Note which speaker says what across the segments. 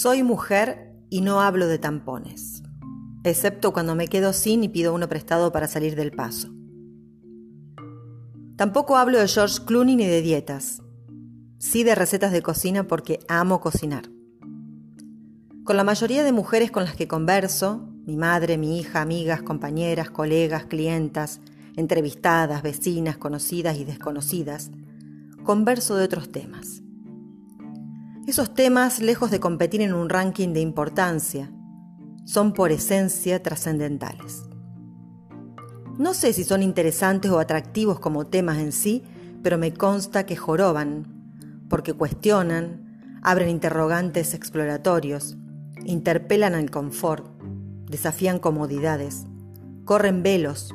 Speaker 1: Soy mujer y no hablo de tampones, excepto cuando me quedo sin y pido uno prestado para salir del paso. Tampoco hablo de George Clooney ni de dietas, sí de recetas de cocina porque amo cocinar. Con la mayoría de mujeres con las que converso, mi madre, mi hija, amigas, compañeras, colegas, clientas, entrevistadas, vecinas, conocidas y desconocidas, converso de otros temas. Esos temas, lejos de competir en un ranking de importancia, son por esencia trascendentales. No sé si son interesantes o atractivos como temas en sí, pero me consta que joroban, porque cuestionan, abren interrogantes exploratorios, interpelan al confort, desafían comodidades, corren velos,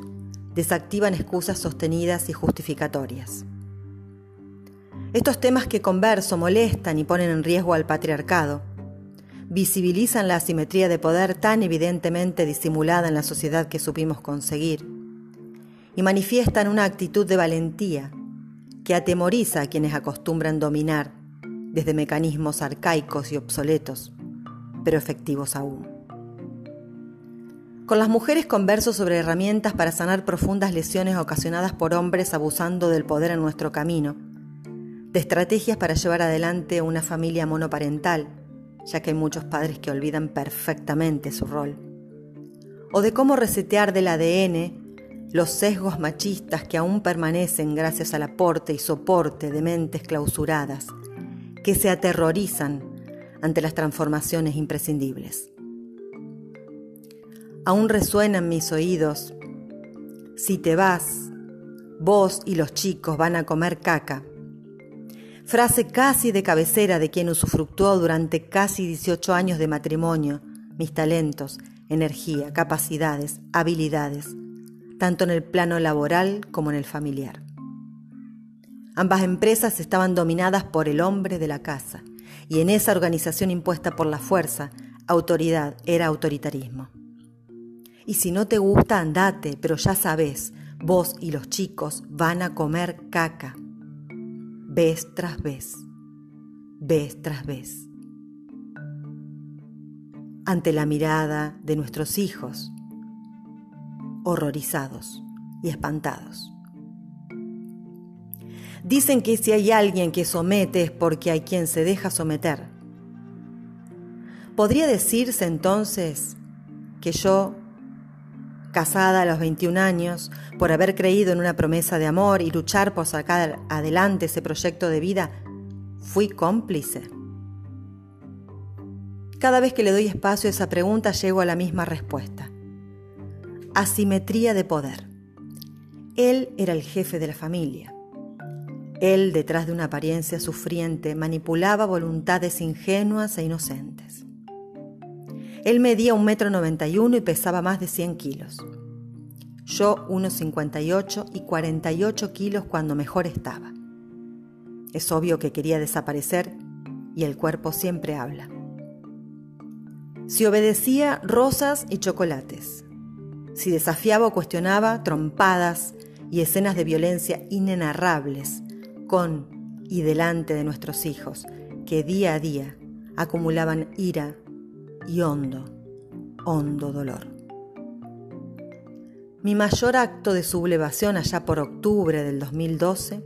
Speaker 1: desactivan excusas sostenidas y justificatorias. Estos temas que converso molestan y ponen en riesgo al patriarcado, visibilizan la asimetría de poder tan evidentemente disimulada en la sociedad que supimos conseguir, y manifiestan una actitud de valentía que atemoriza a quienes acostumbran dominar desde mecanismos arcaicos y obsoletos pero efectivos aún. Con las mujeres converso sobre herramientas para sanar profundas lesiones ocasionadas por hombres abusando del poder en nuestro camino, de estrategias para llevar adelante una familia monoparental, ya que hay muchos padres que olvidan perfectamente su rol, o de cómo resetear del ADN los sesgos machistas que aún permanecen gracias al aporte y soporte de mentes clausuradas, que se aterrorizan ante las transformaciones imprescindibles. Aún resuenan mis oídos, si te vas, vos y los chicos van a comer caca. Frase casi de cabecera de quien usufructuó durante casi 18 años de matrimonio mis talentos, energía, capacidades, habilidades, tanto en el plano laboral como en el familiar. Ambas empresas estaban dominadas por el hombre de la casa y en esa organización impuesta por la fuerza, autoridad era autoritarismo. Y si no te gusta, andate, pero ya sabes, vos y los chicos van a comer caca. Vez tras vez, vez tras vez. Ante la mirada de nuestros hijos, horrorizados y espantados. Dicen que si hay alguien que somete es porque hay quien se deja someter. ¿Podría decirse entonces que yo, casada a los 21 años, por haber creído en una promesa de amor y luchar por sacar adelante ese proyecto de vida, fui cómplice? Cada vez que le doy espacio a esa pregunta llego a la misma respuesta. Asimetría de poder. Él era el jefe de la familia. Él, detrás de una apariencia sufriente, manipulaba voluntades ingenuas e inocentes. Él medía un metro noventa y uno y pesaba más de 100 kilos. Yo unos 58 y 48 kilos cuando mejor estaba. Es obvio que quería desaparecer y el cuerpo siempre habla. Si obedecía, rosas y chocolates. Si desafiaba o cuestionaba, trompadas y escenas de violencia inenarrables con y delante de nuestros hijos, que día a día acumulaban ira y hondo, hondo dolor. Mi mayor acto de sublevación allá por octubre del 2012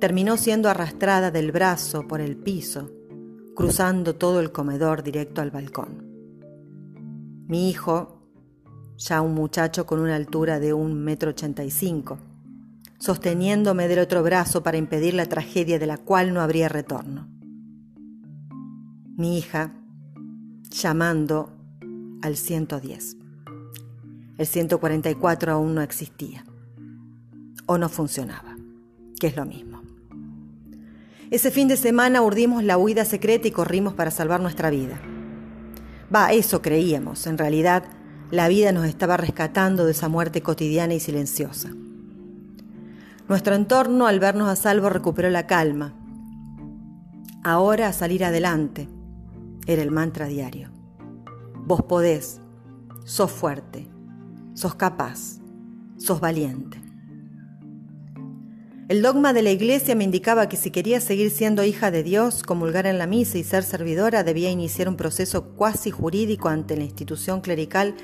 Speaker 1: terminó siendo arrastrada del brazo por el piso, cruzando todo el comedor directo al balcón. Mi hijo, ya un muchacho con una altura de un metro ochenta y cinco, sosteniéndome del otro brazo para impedir la tragedia de la cual no habría retorno. Mi hija llamando al 110. El 144 aún no existía o no funcionaba, que es lo mismo. Ese fin de semana urdimos la huida secreta y corrimos para salvar nuestra vida. Va, eso creíamos. En realidad, la vida nos estaba rescatando de esa muerte cotidiana y silenciosa. Nuestro entorno, al vernos a salvo, recuperó la calma. Ahora a salir adelante era el mantra diario. Vos podés, sos fuerte, sos capaz, sos valiente. El dogma de la Iglesia me indicaba que si quería seguir siendo hija de Dios, comulgar en la misa y ser servidora, debía iniciar un proceso cuasi jurídico ante la institución clerical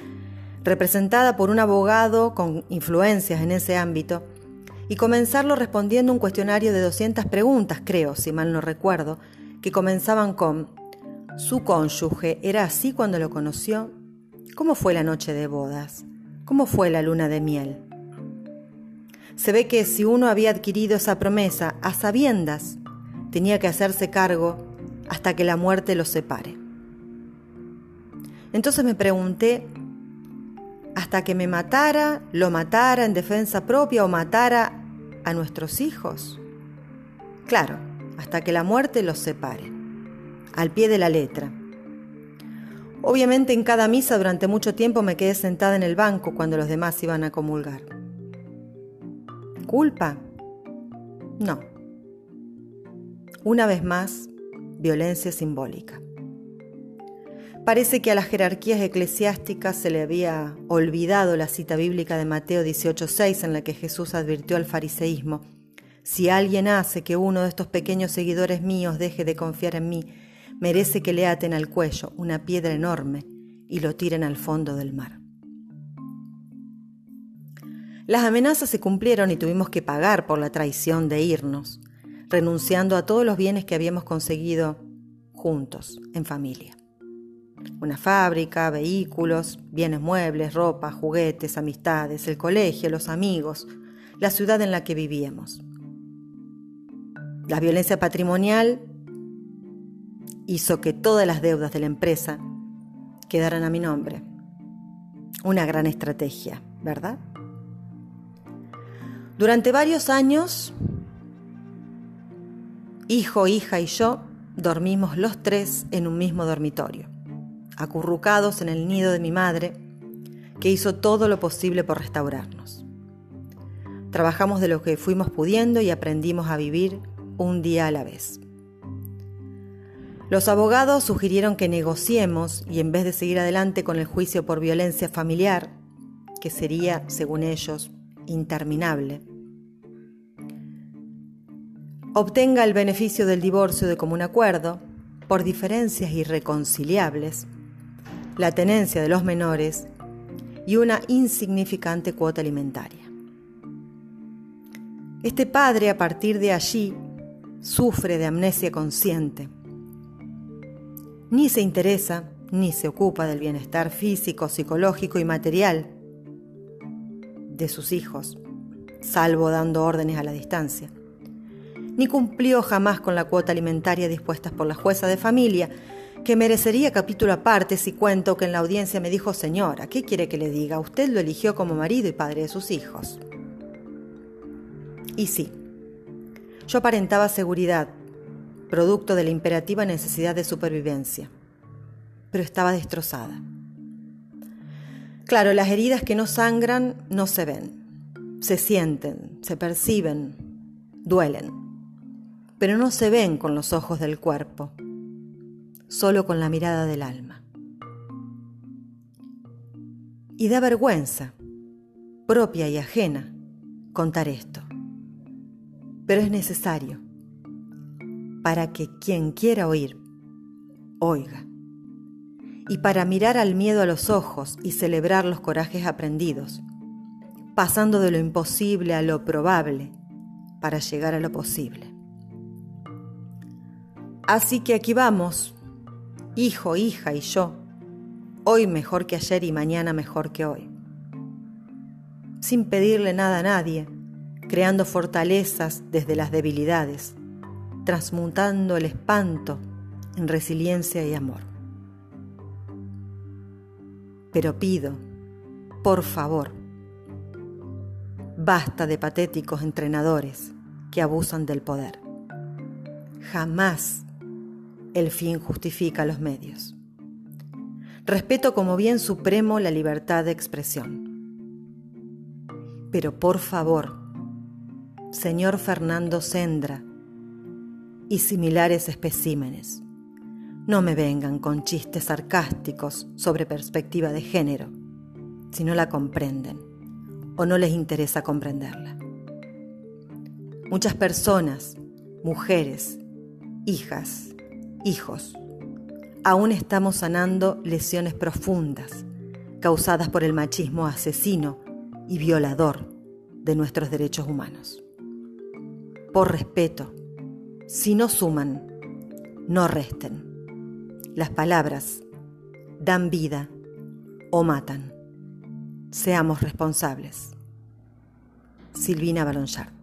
Speaker 1: representada por un abogado con influencias en ese ámbito, y comenzarlo respondiendo un cuestionario de 200 preguntas, creo, si mal no recuerdo, que comenzaban con ¿Su cónyuge era así cuando lo conoció? ¿Cómo fue la noche de bodas? ¿Cómo fue la luna de miel? Se ve que si uno había adquirido esa promesa a sabiendas, tenía que hacerse cargo hasta que la muerte los separe. Entonces me pregunté, hasta que me matara, lo matara en defensa propia o matara a nuestros hijos. Claro, hasta que la muerte los separe, al pie de la letra. Obviamente en cada misa durante mucho tiempo me quedé sentada en el banco cuando los demás iban a comulgar. ¿Culpa? No. Una vez más, violencia simbólica. Parece que a las jerarquías eclesiásticas se le había olvidado la cita bíblica de Mateo 18:6 en la que Jesús advirtió al fariseísmo, si alguien hace que uno de estos pequeños seguidores míos deje de confiar en mí, merece que le aten al cuello una piedra enorme y lo tiren al fondo del mar. Las amenazas se cumplieron y tuvimos que pagar por la traición de irnos, renunciando a todos los bienes que habíamos conseguido juntos, en familia. Una fábrica, vehículos, bienes muebles, ropa, juguetes, amistades, el colegio, los amigos, la ciudad en la que vivíamos. La violencia patrimonial hizo que todas las deudas de la empresa quedaran a mi nombre. Una gran estrategia, ¿verdad? Durante varios años, hijo, hija y yo dormimos los tres en un mismo dormitorio, acurrucados en el nido de mi madre, que hizo todo lo posible por restaurarnos. Trabajamos de lo que fuimos pudiendo y aprendimos a vivir un día a la vez. Los abogados sugirieron que negociemos y en vez de seguir adelante con el juicio por violencia familiar, que sería, según ellos, interminable. Obtenga el beneficio del divorcio de común acuerdo, por diferencias irreconciliables, la tenencia de los menores y una insignificante cuota alimentaria. Este padre a partir de allí sufre de amnesia consciente. Ni se interesa ni se ocupa del bienestar físico, psicológico y material de sus hijos, salvo dando órdenes a la distancia. Ni cumplió jamás con la cuota alimentaria dispuesta por la jueza de familia, que merecería capítulo aparte si cuento que en la audiencia me dijo, señora, ¿qué quiere que le diga? Usted lo eligió como marido y padre de sus hijos. Y sí, yo aparentaba seguridad, producto de la imperativa necesidad de supervivencia, pero estaba destrozada. Claro, las heridas que no sangran no se ven, se sienten, se perciben, duelen, pero no se ven con los ojos del cuerpo, solo con la mirada del alma. Y da vergüenza, propia y ajena, contar esto, pero es necesario para que quien quiera oír, oiga y para mirar al miedo a los ojos y celebrar los corajes aprendidos, pasando de lo imposible a lo probable para llegar a lo posible. Así que aquí vamos, hijo, hija y yo, hoy mejor que ayer y mañana mejor que hoy, sin pedirle nada a nadie, creando fortalezas desde las debilidades, transmutando el espanto en resiliencia y amor. Pero pido, por favor, basta de patéticos entrenadores que abusan del poder. Jamás el fin justifica los medios. Respeto como bien supremo la libertad de expresión. Pero por favor, señor Fernando Sendra y similares especímenes, no me vengan con chistes sarcásticos sobre perspectiva de género, si no la comprenden o no les interesa comprenderla. Muchas personas, mujeres, hijas, hijos, aún estamos sanando lesiones profundas causadas por el machismo asesino y violador de nuestros derechos humanos. Por respeto, si no suman, no resten. Las palabras dan vida o matan. Seamos responsables. Silvina Balonchard.